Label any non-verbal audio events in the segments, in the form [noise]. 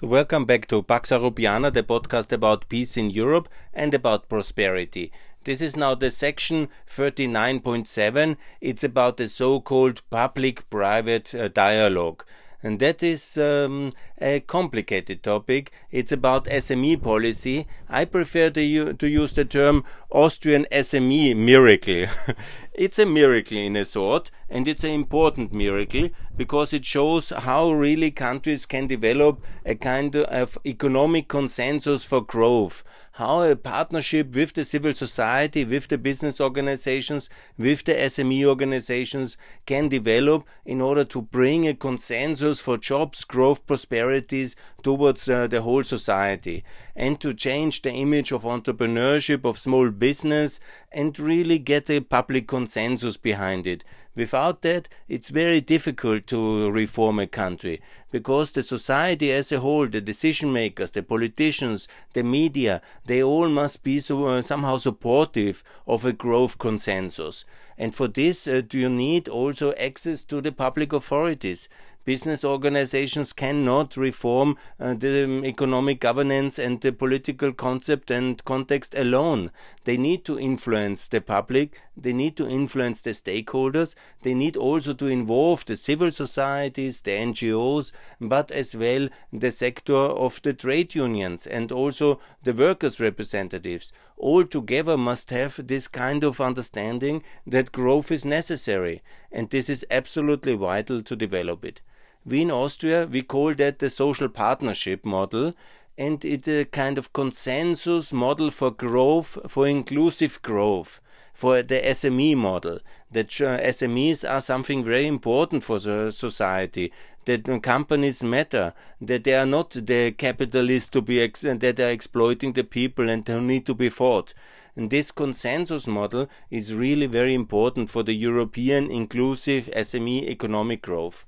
So, welcome back to Pax Europiana, the podcast about peace in Europe and about prosperity. This is now the section 39.7. It's about the so called public private uh, dialogue. And that is um, a complicated topic. It's about SME policy. I prefer to, to use the term Austrian SME miracle. [laughs] it's a miracle in a sort, and it's an important miracle because it shows how really countries can develop a kind of economic consensus for growth. How a partnership with the civil society, with the business organizations, with the SME organizations can develop in order to bring a consensus for jobs, growth, prosperities towards uh, the whole society and to change the image of entrepreneurship, of small business, and really get a public consensus behind it. Without that, it's very difficult to reform a country because the society as a whole, the decision makers, the politicians, the media, they all must be so, uh, somehow supportive of a growth consensus. And for this, uh, do you need also access to the public authorities business organizations cannot reform uh, the um, economic governance and the political concept and context alone. They need to influence the public, they need to influence the stakeholders, they need also to involve the civil societies, the NGOs, but as well the sector of the trade unions and also the workers' representatives. All together must have this kind of understanding that growth is necessary, and this is absolutely vital to develop it. We in Austria, we call that the social partnership model, and it's a uh, kind of consensus model for growth, for inclusive growth, for the SME model. That uh, SMEs are something very important for the society. That companies matter. That they are not the capitalists to be ex- that are exploiting the people and who need to be fought. And this consensus model is really very important for the European inclusive SME economic growth.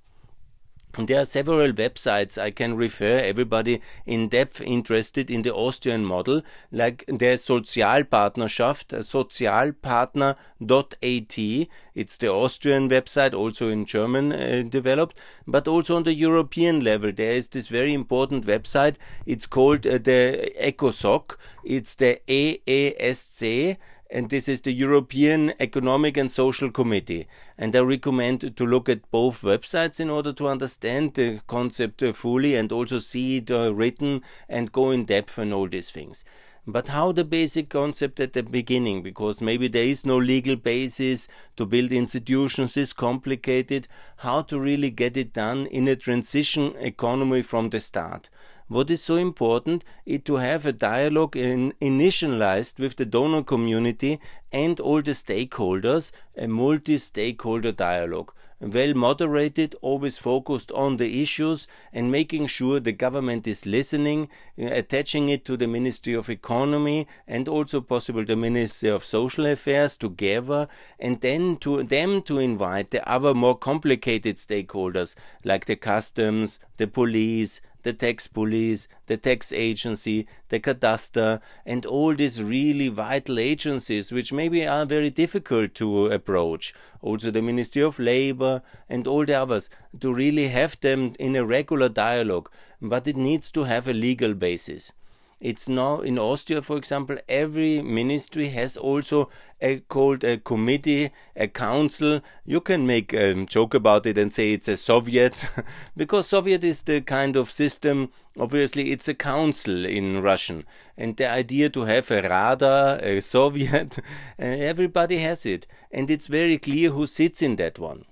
There are several websites I can refer everybody in depth interested in the Austrian model, like the Sozialpartnerschaft, sozialpartner.at. It's the Austrian website, also in German uh, developed, but also on the European level. There is this very important website. It's called uh, the ECOSOC. It's the EESC and this is the European Economic and Social Committee. And I recommend to look at both websites in order to understand the concept fully and also see it uh, written and go in depth on all these things. But how the basic concept at the beginning, because maybe there is no legal basis to build institutions is complicated, how to really get it done in a transition economy from the start. What is so important is to have a dialogue in, initialized with the donor community and all the stakeholders, a multi-stakeholder dialogue. Well moderated, always focused on the issues and making sure the government is listening, uh, attaching it to the Ministry of Economy and also possible the Ministry of Social Affairs together, and then to them to invite the other more complicated stakeholders like the customs, the police, the tax police, the tax agency, the cadastre, and all these really vital agencies which maybe are very difficult to approach. Also the Ministry of Labor and all the others, to really have them in a regular dialogue, but it needs to have a legal basis. It's now in Austria, for example, every ministry has also a called a committee, a council. You can make a joke about it and say it's a Soviet, [laughs] because Soviet is the kind of system. Obviously, it's a council in Russian, and the idea to have a Rada, a [laughs] Soviet, everybody has it, and it's very clear who sits in that one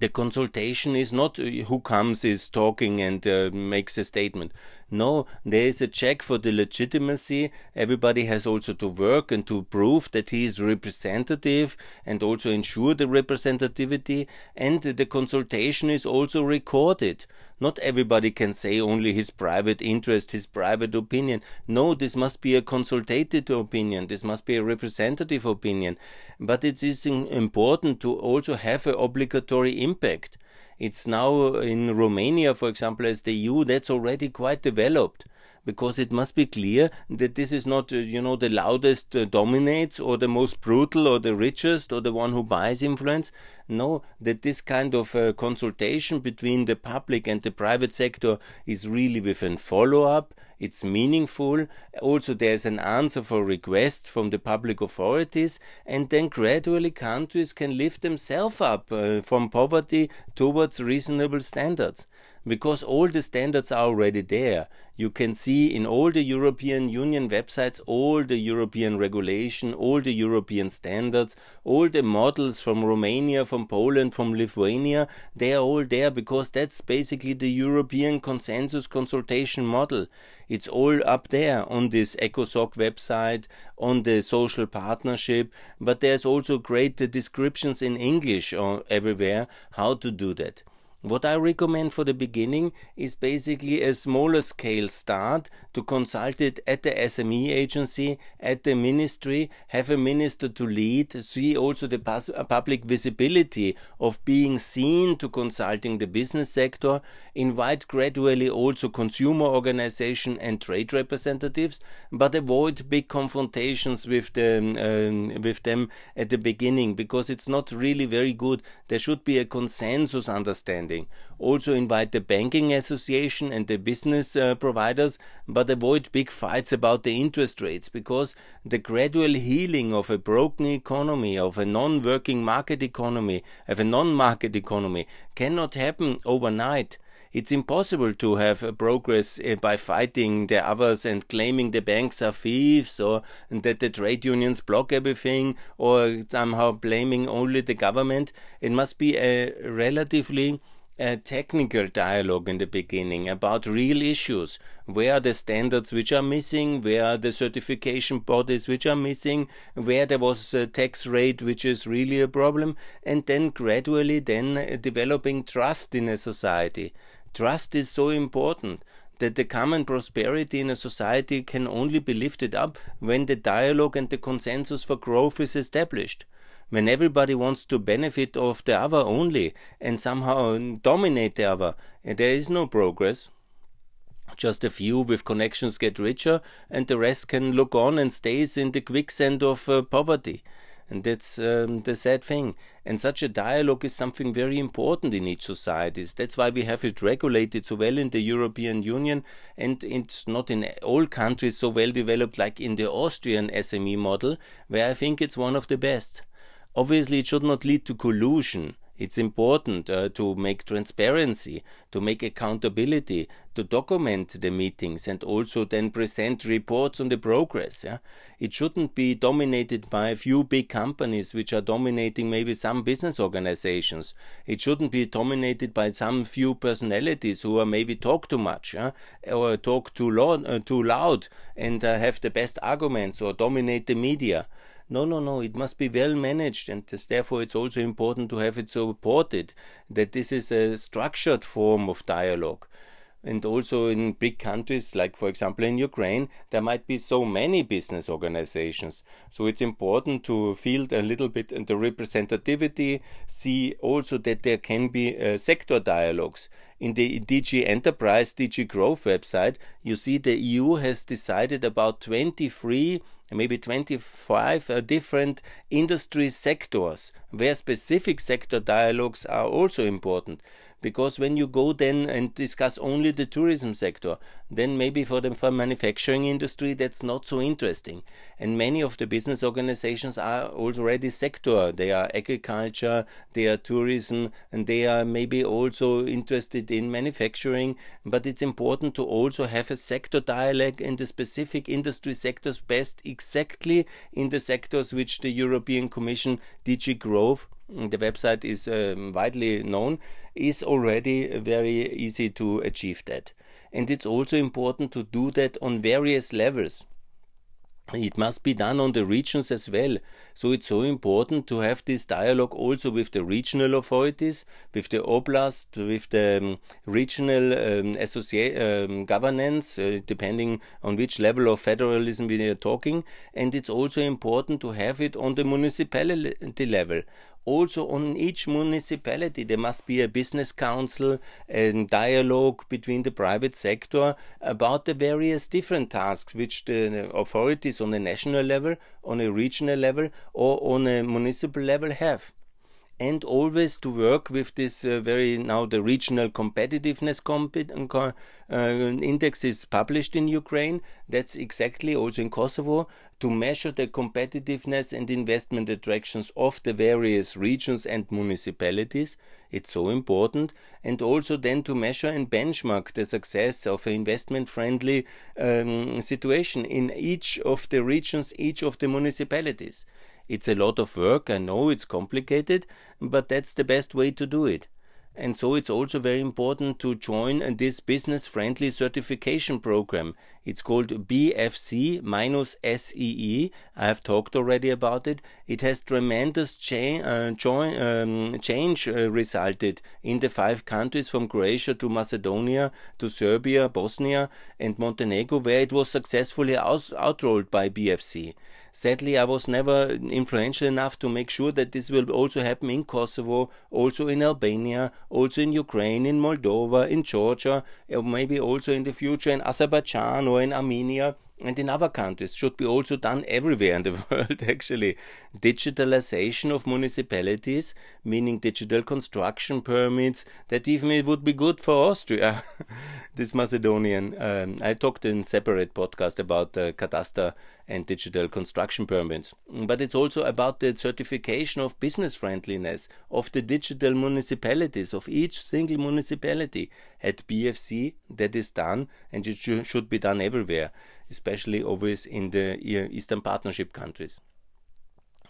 the consultation is not uh, who comes is talking and uh, makes a statement no there is a check for the legitimacy everybody has also to work and to prove that he is representative and also ensure the representativity and the consultation is also recorded not everybody can say only his private interest, his private opinion. No, this must be a consultative opinion. This must be a representative opinion. But it is important to also have an obligatory impact. It's now in Romania, for example, as the EU, that's already quite developed because it must be clear that this is not, uh, you know, the loudest uh, dominates or the most brutal or the richest or the one who buys influence. No, that this kind of uh, consultation between the public and the private sector is really with a follow up it's meaningful. Also, there's an answer for requests from the public authorities, and then gradually countries can lift themselves up uh, from poverty towards reasonable standards because all the standards are already there. You can see in all the European Union websites all the European regulation, all the European standards, all the models from Romania, from Poland, from Lithuania, they are all there because that's basically the European consensus consultation model. It's all up there on this ECOSOC website, on the social partnership, but there's also great descriptions in English uh, everywhere how to do that. What I recommend for the beginning is basically a smaller scale start to consult it at the SME agency, at the ministry, have a minister to lead, see also the uh, public visibility of being seen to consulting the business sector, invite gradually also consumer organization and trade representatives, but avoid big confrontations with them, um, with them at the beginning because it's not really very good. There should be a consensus understanding also invite the banking association and the business uh, providers, but avoid big fights about the interest rates because the gradual healing of a broken economy, of a non working market economy, of a non market economy cannot happen overnight. It's impossible to have progress uh, by fighting the others and claiming the banks are thieves or that the trade unions block everything or somehow blaming only the government. It must be a relatively a technical dialogue in the beginning about real issues. Where are the standards which are missing? Where are the certification bodies which are missing? Where there was a tax rate which is really a problem? And then gradually then developing trust in a society. Trust is so important that the common prosperity in a society can only be lifted up when the dialogue and the consensus for growth is established when everybody wants to benefit of the other only and somehow dominate the other, there is no progress. Just a few with connections get richer, and the rest can look on and stays in the quicksand of uh, poverty. And that's um, the sad thing. And such a dialogue is something very important in each society. That's why we have it regulated so well in the European Union, and it's not in all countries so well developed like in the Austrian SME model, where I think it's one of the best. Obviously, it should not lead to collusion. It's important uh, to make transparency, to make accountability, to document the meetings and also then present reports on the progress. Yeah? It shouldn't be dominated by a few big companies which are dominating maybe some business organizations. It shouldn't be dominated by some few personalities who are maybe talk too much yeah? or talk too, lo- uh, too loud and uh, have the best arguments or dominate the media. No, no, no. It must be well managed, and therefore it's also important to have it supported that this is a structured form of dialogue. And also in big countries, like for example in Ukraine, there might be so many business organizations. So it's important to feel a little bit the representativity, see also that there can be uh, sector dialogues. In the DG Enterprise, DG Growth website, you see the EU has decided about 23 maybe 25 uh, different industry sectors where specific sector dialogues are also important because when you go then and discuss only the tourism sector then maybe for the for manufacturing industry that's not so interesting. And many of the business organizations are already sector. They are agriculture they are tourism and they are maybe also interested in manufacturing. But it's important to also have a sector dialogue in the specific industry sectors best exactly in the sectors which the European Commission DG Growth the website is um, widely known, is already very easy to achieve that. And it's also important to do that on various levels. It must be done on the regions as well. So it's so important to have this dialogue also with the regional authorities, with the oblast, with the um, regional um, um, governance, uh, depending on which level of federalism we are talking. And it's also important to have it on the municipality level also on each municipality there must be a business council and dialogue between the private sector about the various different tasks which the authorities on a national level, on a regional level, or on a municipal level have and always to work with this uh, very now the regional competitiveness uh, uh, index is published in Ukraine. That's exactly also in Kosovo to measure the competitiveness and investment attractions of the various regions and municipalities. It's so important, and also then to measure and benchmark the success of an investment friendly um, situation in each of the regions, each of the municipalities. It's a lot of work, I know it's complicated, but that's the best way to do it. And so it's also very important to join this business friendly certification program. It's called BFC minus SEE. I have talked already about it. It has tremendous cha- uh, um, change uh, resulted in the five countries from Croatia to Macedonia to Serbia, Bosnia, and Montenegro, where it was successfully outrolled by BFC. Sadly, I was never influential enough to make sure that this will also happen in Kosovo, also in Albania, also in Ukraine, in Moldova, in Georgia, or maybe also in the future in Azerbaijan or in Armenia and in other countries should be also done everywhere in the [laughs] world actually. Digitalization of municipalities meaning digital construction permits that even it would be good for austria [laughs] this macedonian um, i talked in separate podcast about the cadastre and digital construction permits. But it's also about the certification of business friendliness of the digital municipalities of each single municipality at bfc that is done and it should be done everywhere especially always in the Eastern Partnership countries.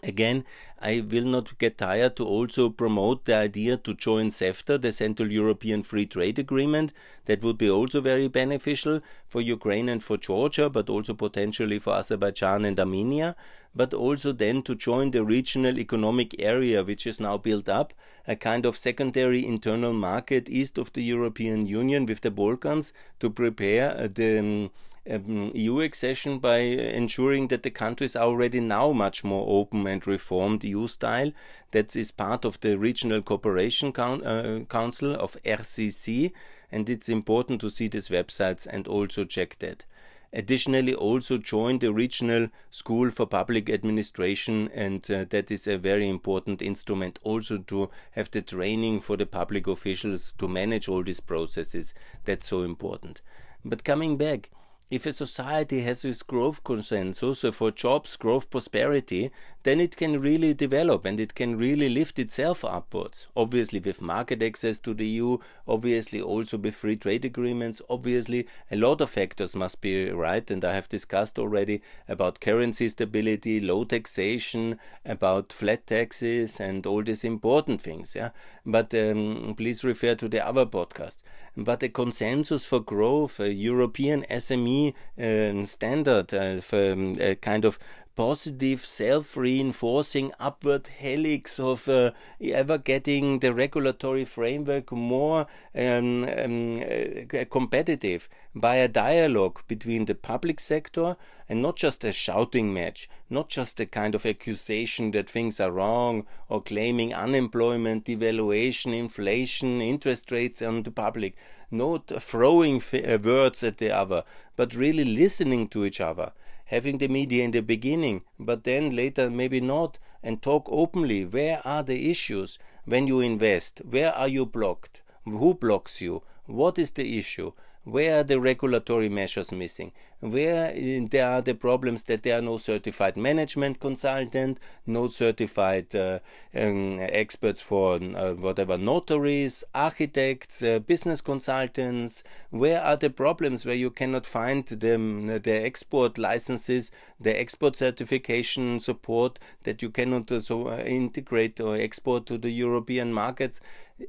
Again, I will not get tired to also promote the idea to join CEFTA, the Central European Free Trade Agreement. That would be also very beneficial for Ukraine and for Georgia, but also potentially for Azerbaijan and Armenia. But also then to join the regional economic area, which is now built up, a kind of secondary internal market east of the European Union with the Balkans to prepare the. Um, um, EU accession by ensuring that the countries are already now much more open and reformed EU style. That is part of the Regional Cooperation Coun uh, Council of RCC, and it's important to see these websites and also check that. Additionally, also join the Regional School for Public Administration, and uh, that is a very important instrument also to have the training for the public officials to manage all these processes. That's so important. But coming back, if a society has this growth consensus for jobs, growth, prosperity, then it can really develop and it can really lift itself upwards. Obviously, with market access to the EU, obviously, also with free trade agreements, obviously, a lot of factors must be right. And I have discussed already about currency stability, low taxation, about flat taxes, and all these important things. Yeah, but um, please refer to the other podcast. But a consensus for growth, a European SME uh, standard, uh, for, um, a kind of positive self-reinforcing upward helix of uh, ever getting the regulatory framework more um, um, uh, competitive by a dialogue between the public sector and not just a shouting match, not just a kind of accusation that things are wrong or claiming unemployment, devaluation, inflation, interest rates on the public, not throwing uh, words at the other, but really listening to each other having the media in the beginning, but then later maybe not, and talk openly. Where are the issues when you invest? Where are you blocked? Who blocks you? What is the issue? Where are the regulatory measures missing? Where uh, there are the problems that there are no certified management consultant, no certified uh, um, experts for uh, whatever notaries, architects, uh, business consultants. Where are the problems where you cannot find the, the export licenses, the export certification support that you cannot so integrate or export to the European markets?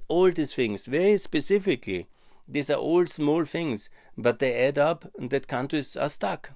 All these things very specifically these are all small things, but they add up that countries are stuck.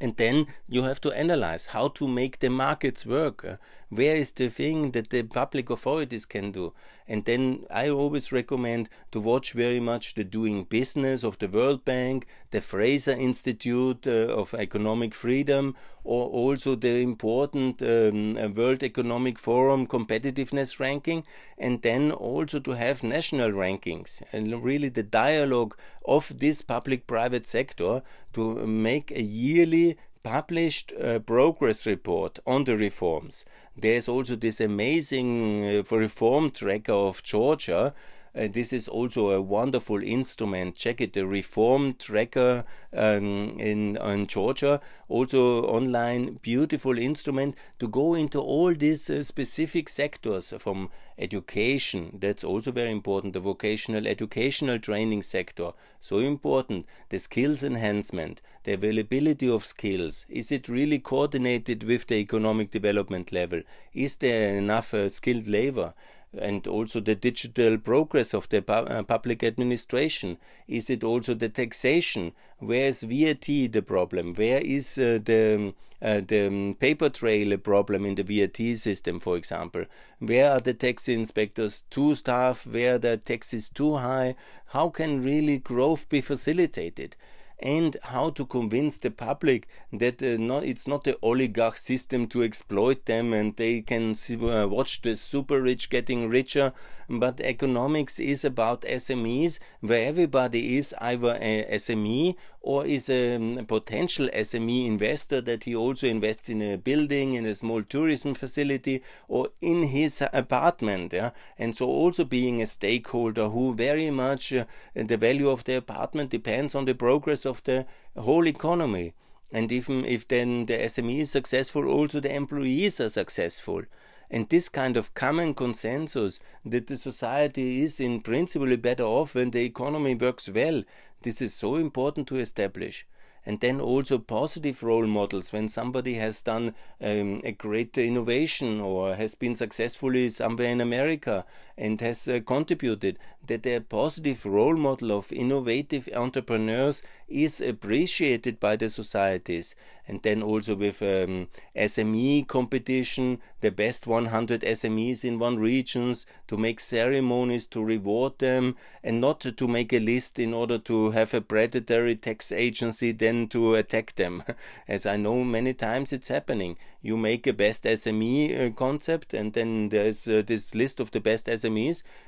And then you have to analyze how to make the markets work. Uh, where is the thing that the public authorities can do? And then I always recommend to watch very much the doing business of the World Bank, the Fraser Institute uh, of Economic Freedom, or also the important um, World Economic Forum competitiveness ranking, and then also to have national rankings and really the dialogue of this public private sector to make a yearly published a progress report on the reforms. There's also this amazing uh, reform tracker of Georgia. Uh, this is also a wonderful instrument. Check it, the Reform Tracker um, in on Georgia, also online, beautiful instrument to go into all these uh, specific sectors from education. That's also very important. The vocational educational training sector, so important. The skills enhancement, the availability of skills. Is it really coordinated with the economic development level? Is there enough uh, skilled labor? And also the digital progress of the pu uh, public administration? Is it also the taxation? Where is VAT the problem? Where is uh, the uh, the um, paper trail a problem in the VAT system, for example? Where are the tax inspectors too staff? Where the tax is too high? How can really growth be facilitated? And how to convince the public that uh, not, it's not the oligarch system to exploit them and they can uh, watch the super rich getting richer. But economics is about SMEs where everybody is either a SME or is a um, potential SME investor that he also invests in a building, in a small tourism facility, or in his apartment. Yeah? And so also being a stakeholder who very much uh, the value of the apartment depends on the progress of the whole economy. And even if then the SME is successful, also the employees are successful. And this kind of common consensus that the society is in principle better off when the economy works well, this is so important to establish. And then also positive role models when somebody has done um, a great innovation or has been successfully somewhere in America and has uh, contributed that a positive role model of innovative entrepreneurs is appreciated by the societies. And then also with um, SME competition the best 100 SMEs in one regions to make ceremonies to reward them and not to make a list in order to have a predatory tax agency then to attack them. [laughs] As I know many times it's happening. You make a best SME uh, concept and then there's uh, this list of the best SMEs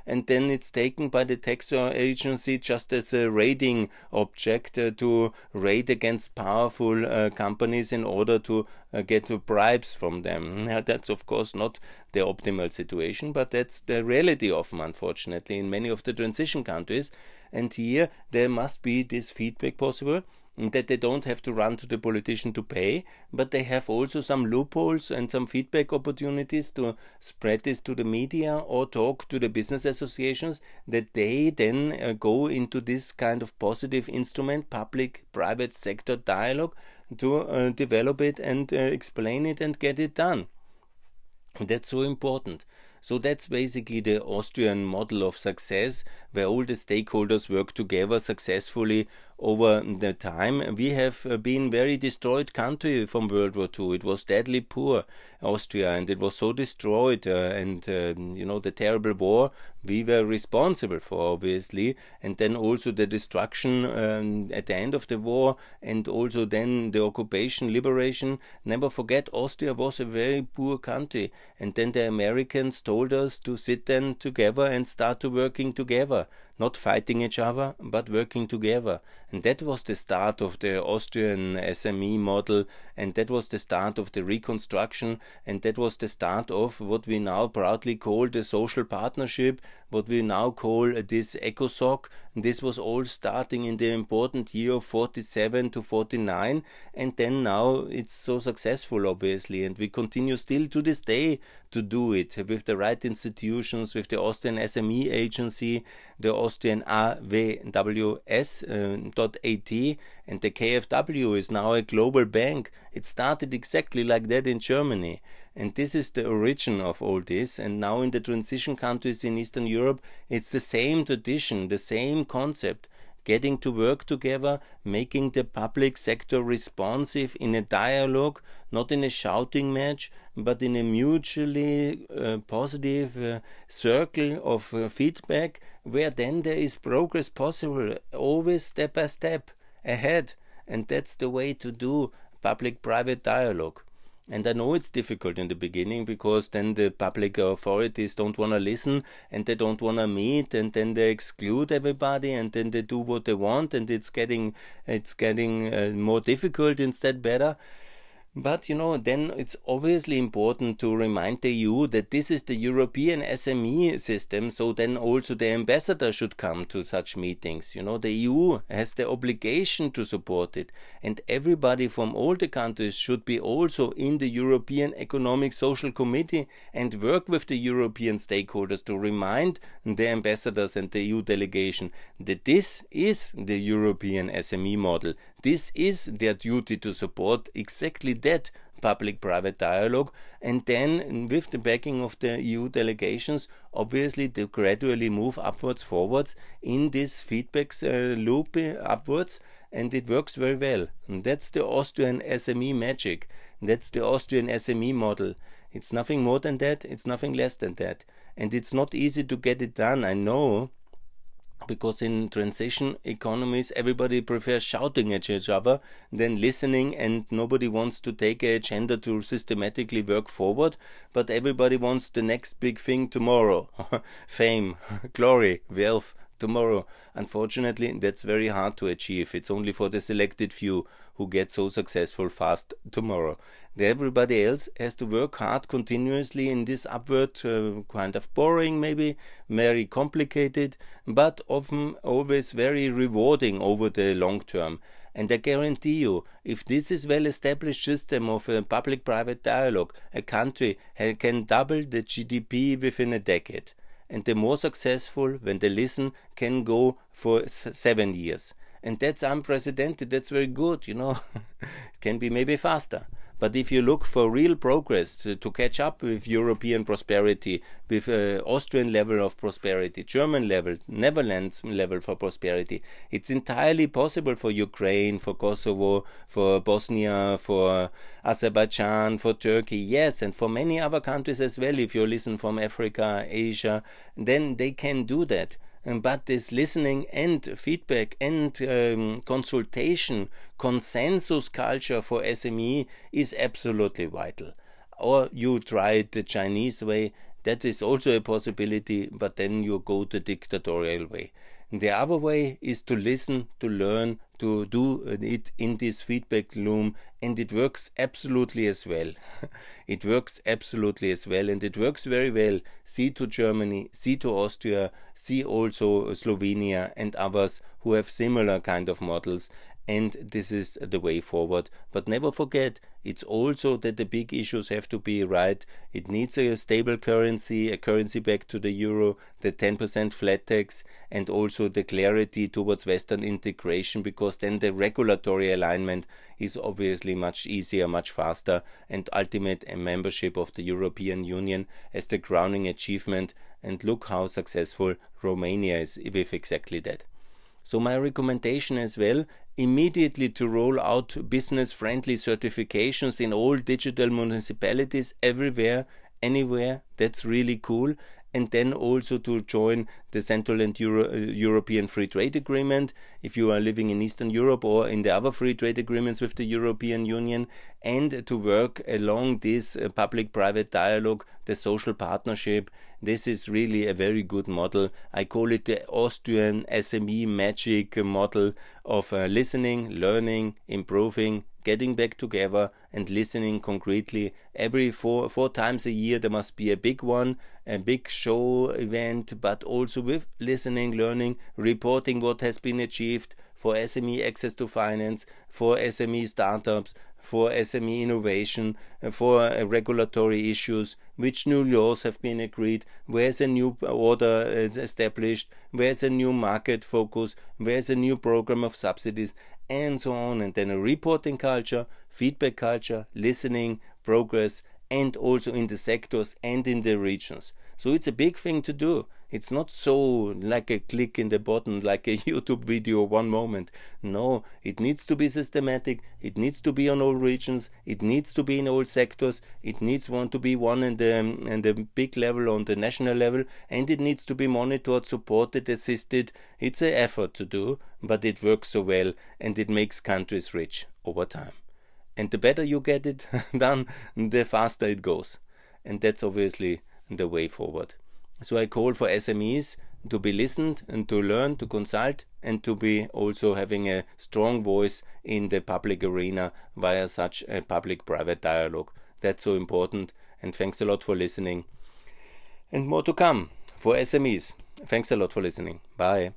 and then it's taken by the tax agency just as a rating object uh, to raid against powerful uh, companies in order to uh, get bribes from them. Now, that's of course not the optimal situation, but that's the reality of them, unfortunately, in many of the transition countries. And here there must be this feedback possible that they don't have to run to the politician to pay, but they have also some loopholes and some feedback opportunities to spread this to the media or talk to the business associations that they then uh, go into this kind of positive instrument, public private sector dialogue, to uh, develop it and uh, explain it and get it done. That's so important. So that's basically the Austrian model of success, where all the stakeholders work together successfully over the time. We have uh, been very destroyed country from World War II. It was deadly poor, Austria, and it was so destroyed. Uh, and uh, you know the terrible war we were responsible for, obviously, and then also the destruction um, at the end of the war, and also then the occupation, liberation. Never forget, Austria was a very poor country, and then the Americans told us to sit then together and start to working together not fighting each other, but working together. And that was the start of the Austrian SME model, and that was the start of the reconstruction, and that was the start of what we now proudly call the social partnership, what we now call this ECOSOC. This was all starting in the important year of 47 to 49, and then now it's so successful, obviously, and we continue still to this day to do it with the right institutions, with the Austrian SME agency, the Austrian AWS.at, uh, and the KfW is now a global bank. It started exactly like that in Germany. And this is the origin of all this. And now in the transition countries in Eastern Europe, it's the same tradition, the same concept getting to work together, making the public sector responsive in a dialogue, not in a shouting match, but in a mutually uh, positive uh, circle of uh, feedback where then there is progress possible, always step by step ahead. And that's the way to do public private dialogue. And I know it's difficult in the beginning because then the public authorities don't want to listen and they don't want to meet and then they exclude everybody and then they do what they want and it's getting it's getting uh, more difficult instead better. But you know, then it's obviously important to remind the EU that this is the European SME system, so then also the ambassador should come to such meetings. You know, the EU has the obligation to support it, and everybody from all the countries should be also in the European Economic Social Committee and work with the European stakeholders to remind the ambassadors and the EU delegation that this is the European SME model. This is their duty to support exactly that public private dialogue and then with the backing of the EU delegations obviously to gradually move upwards forwards in this feedback uh, loop uh, upwards and it works very well. And that's the Austrian SME magic. That's the Austrian SME model. It's nothing more than that. It's nothing less than that. And it's not easy to get it done I know because in transition economies everybody prefers shouting at each other than listening and nobody wants to take a agenda to systematically work forward but everybody wants the next big thing tomorrow. [laughs] Fame [laughs] glory wealth tomorrow. Unfortunately that's very hard to achieve. It's only for the selected few who get so successful fast tomorrow. Everybody else has to work hard continuously in this upward uh, kind of boring maybe very complicated but often always very rewarding over the long term. And I guarantee you, if this is well-established system of a public-private dialogue, a country can double the GDP within a decade. And the more successful, when they listen, can go for seven years. And that's unprecedented. That's very good, you know. it [laughs] can be maybe faster. But if you look for real progress to, to catch up with European prosperity, with uh, Austrian level of prosperity, German level, Netherlands level for prosperity, it's entirely possible for Ukraine, for Kosovo, for Bosnia, for Azerbaijan, for Turkey, yes, and for many other countries as well. If you listen from Africa, Asia, then they can do that. Um, but this listening and feedback and um, consultation, consensus culture for SME is absolutely vital. Or you try it the Chinese way, that is also a possibility, but then you go the dictatorial way. The other way is to listen, to learn, to do it in this feedback loop, and it works absolutely as well. [laughs] it works absolutely as well, and it works very well. See to Germany, see to Austria, see also Slovenia and others who have similar kind of models, and this is the way forward. But never forget, it's also that the big issues have to be right. It needs a stable currency, a currency back to the euro, the 10% flat tax, and also the clarity towards Western integration, because then the regulatory alignment is obviously much easier, much faster, and ultimate membership of the European Union as the crowning achievement. And look how successful Romania is with exactly that. So my recommendation as well, immediately to roll out business friendly certifications in all digital municipalities everywhere, anywhere. That's really cool and then also to join the Central and Euro uh, European Free Trade Agreement if you are living in Eastern Europe or in the other free trade agreements with the European Union, and to work along this uh, public private dialogue, the social partnership. This is really a very good model. I call it the Austrian SME magic model of uh, listening, learning, improving, getting back together and listening concretely. Every four four times a year there must be a big one, a big show event, but also with listening, learning, reporting what has been achieved for SME access to finance, for SME startups, for SME innovation, for uh, regulatory issues, which new laws have been agreed, where's a new order established, where's a new market focus, where's a new program of subsidies, and so on. And then a reporting culture, feedback culture, listening, progress, and also in the sectors and in the regions. So it's a big thing to do. It's not so like a click in the button, like a [laughs] YouTube video, one moment. No, it needs to be systematic. It needs to be on all regions. It needs to be in all sectors. It needs one to be one in the in the big level on the national level, and it needs to be monitored, supported, assisted. It's an effort to do, but it works so well, and it makes countries rich over time. And the better you get it [laughs] done, the faster it goes. And that's obviously the way forward. So I call for SMEs to be listened and to learn, to consult, and to be also having a strong voice in the public arena via such a public private dialogue. That's so important. And thanks a lot for listening. And more to come for SMEs. Thanks a lot for listening. Bye.